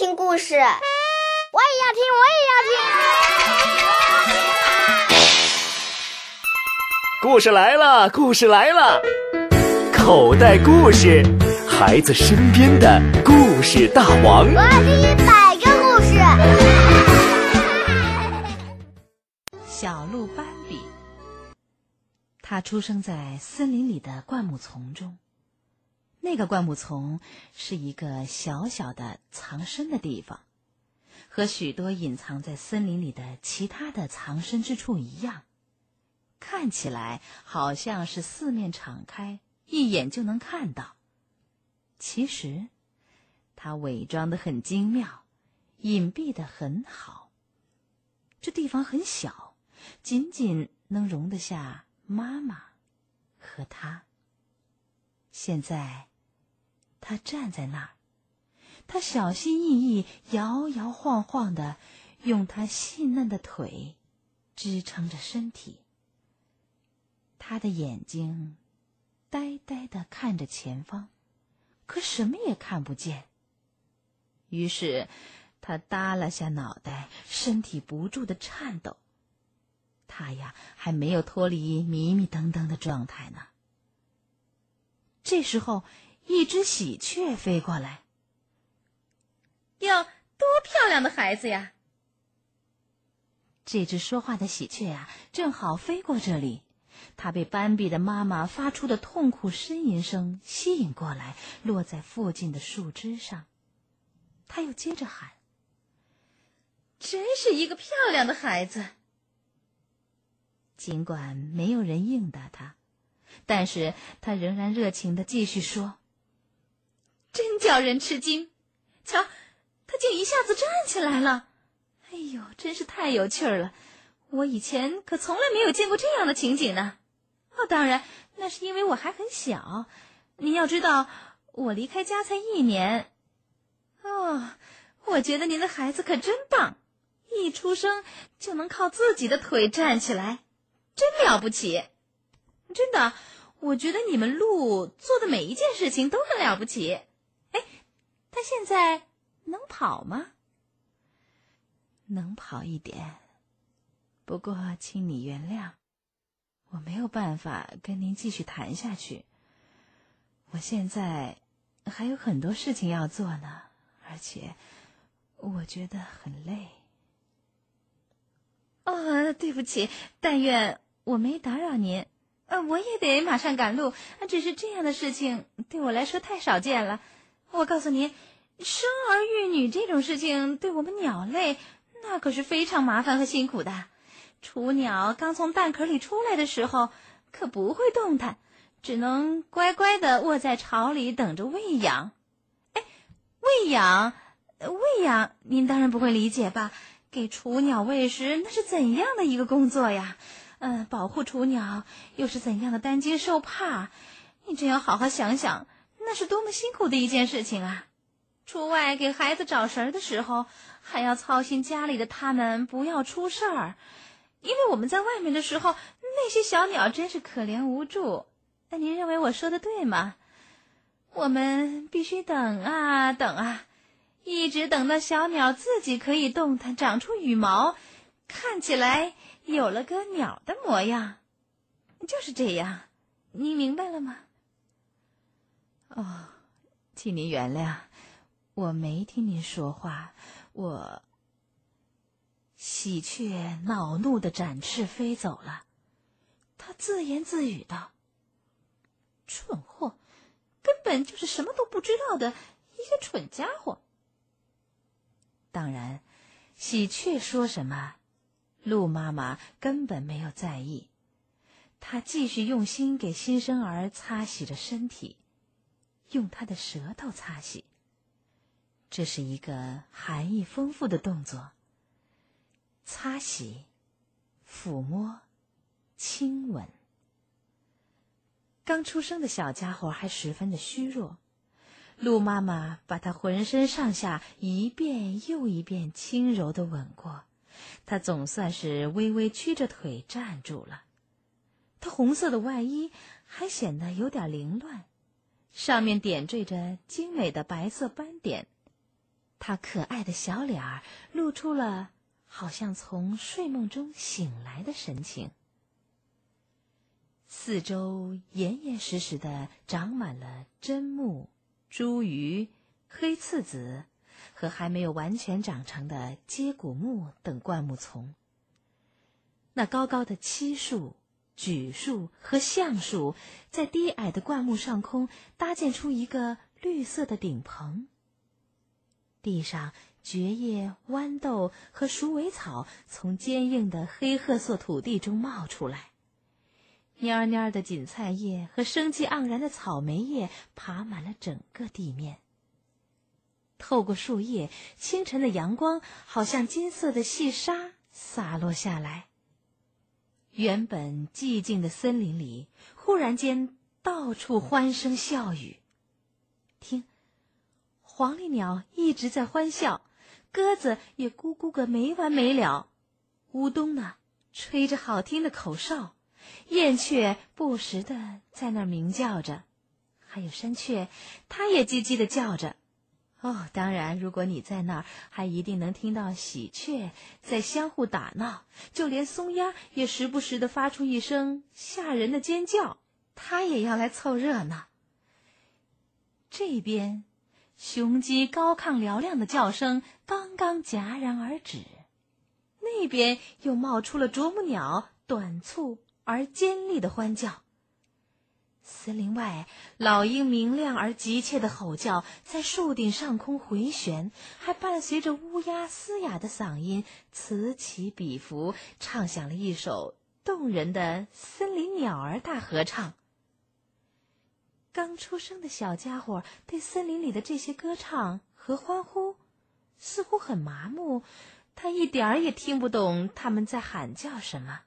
听故事，我也要听，我也要听。故事来了，故事来了，口袋故事，孩子身边的故事大王。我要听一百个故事。小鹿斑比，他出生在森林里的灌木丛中。那个灌木丛是一个小小的藏身的地方，和许多隐藏在森林里的其他的藏身之处一样，看起来好像是四面敞开，一眼就能看到。其实，它伪装的很精妙，隐蔽的很好。这地方很小，仅仅能容得下妈妈和他。现在。他站在那儿，他小心翼翼、摇摇晃晃的，用他细嫩的腿支撑着身体。他的眼睛呆呆的看着前方，可什么也看不见。于是他耷拉下脑袋，身体不住的颤抖。他呀，还没有脱离迷迷瞪瞪的状态呢。这时候。一只喜鹊飞过来，哟，多漂亮的孩子呀！这只说话的喜鹊呀，正好飞过这里。它被斑比的妈妈发出的痛苦呻吟声吸引过来，落在附近的树枝上。他又接着喊：“真是一个漂亮的孩子。”尽管没有人应答他，但是他仍然热情的继续说。叫人吃惊！瞧，他竟一下子站起来了。哎呦，真是太有趣儿了！我以前可从来没有见过这样的情景呢。哦，当然，那是因为我还很小。您要知道，我离开家才一年。哦，我觉得您的孩子可真棒，一出生就能靠自己的腿站起来，真了不起！真的，我觉得你们鹿做的每一件事情都很了不起。他现在能跑吗？能跑一点，不过请你原谅，我没有办法跟您继续谈下去。我现在还有很多事情要做呢，而且我觉得很累。哦，对不起，但愿我没打扰您。呃，我也得马上赶路，只是这样的事情对我来说太少见了。我告诉您，生儿育女这种事情对我们鸟类那可是非常麻烦和辛苦的。雏鸟刚从蛋壳里出来的时候可不会动弹，只能乖乖的卧在巢里等着喂养。哎，喂养，喂养，您当然不会理解吧？给雏鸟喂食那是怎样的一个工作呀？嗯，保护雏鸟又是怎样的担惊受怕？你真要好好想想。那是多么辛苦的一件事情啊！出外给孩子找食儿的时候，还要操心家里的他们不要出事儿，因为我们在外面的时候，那些小鸟真是可怜无助。那您认为我说的对吗？我们必须等啊等啊，一直等到小鸟自己可以动弹，长出羽毛，看起来有了个鸟的模样，就是这样。你明白了吗？哦，请您原谅，我没听您说话。我喜鹊恼怒的展翅飞走了，他自言自语道：“蠢货，根本就是什么都不知道的一个蠢家伙。”当然，喜鹊说什么，鹿妈妈根本没有在意，她继续用心给新生儿擦洗着身体。用他的舌头擦洗，这是一个含义丰富的动作。擦洗、抚摸、亲吻。刚出生的小家伙还十分的虚弱，鹿妈妈把他浑身上下一遍又一遍轻柔的吻过，他总算是微微屈着腿站住了。他红色的外衣还显得有点凌乱。上面点缀着精美的白色斑点，他可爱的小脸儿露出了好像从睡梦中醒来的神情。四周严严实实的长满了针木、茱萸、黑刺子和还没有完全长成的接骨木等灌木丛。那高高的漆树、榉树和橡树，在低矮的灌木上空搭建出一个绿色的顶棚。地上蕨叶、豌豆和鼠尾草从坚硬的黑褐色土地中冒出来。蔫蔫的锦菜叶和生机盎然的草莓叶爬满了整个地面。透过树叶，清晨的阳光好像金色的细沙洒落下来。原本寂静的森林里，忽然间到处欢声笑语。听，黄鹂鸟一直在欢笑，鸽子也咕咕个没完没了。乌冬呢，吹着好听的口哨。燕雀不时的在那儿鸣叫着，还有山雀，它也叽叽的叫着。哦，当然，如果你在那儿，还一定能听到喜鹊在相互打闹，就连松鸦也时不时的发出一声吓人的尖叫，它也要来凑热闹。这边，雄鸡高亢嘹亮的叫声刚刚戛然而止，那边又冒出了啄木鸟短促。而尖利的欢叫。森林外，老鹰明亮而急切的吼叫在树顶上空回旋，还伴随着乌鸦嘶哑的嗓音，此起彼伏，唱响了一首动人的森林鸟儿大合唱。刚出生的小家伙对森林里的这些歌唱和欢呼，似乎很麻木，他一点儿也听不懂他们在喊叫什么。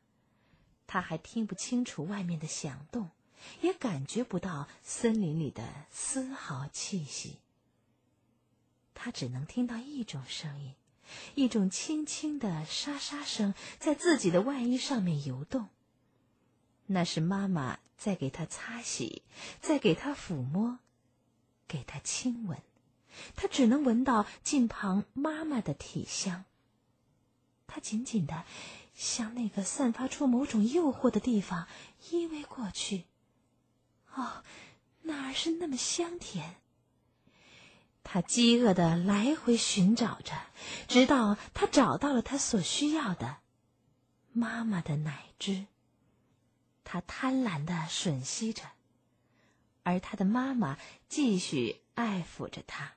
他还听不清楚外面的响动，也感觉不到森林里的丝毫气息。他只能听到一种声音，一种轻轻的沙沙声，在自己的外衣上面游动。那是妈妈在给他擦洗，在给他抚摸，给他亲吻。他只能闻到近旁妈妈的体香。他紧紧的。向那个散发出某种诱惑的地方依偎过去。哦，那儿是那么香甜。他饥饿的来回寻找着，直到他找到了他所需要的妈妈的奶汁。他贪婪的吮吸着，而他的妈妈继续爱抚着他。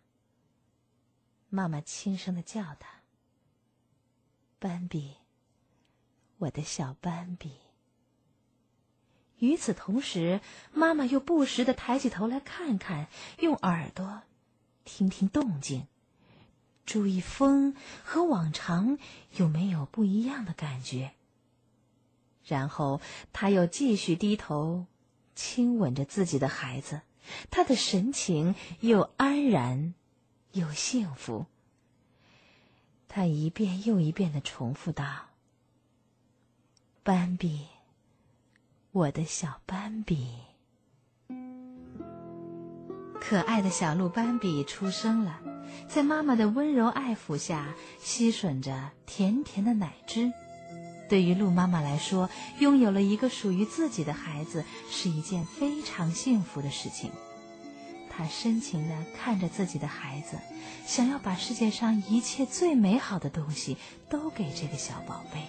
妈妈轻声的叫他：“斑比。”我的小斑比。与此同时，妈妈又不时的抬起头来看看，用耳朵听听动静，注意风和往常有没有不一样的感觉。然后，他又继续低头亲吻着自己的孩子，他的神情又安然又幸福。他一遍又一遍的重复道。斑比，我的小斑比，可爱的小鹿斑比出生了，在妈妈的温柔爱抚下，吸吮着甜甜的奶汁。对于鹿妈妈来说，拥有了一个属于自己的孩子是一件非常幸福的事情。她深情的看着自己的孩子，想要把世界上一切最美好的东西都给这个小宝贝。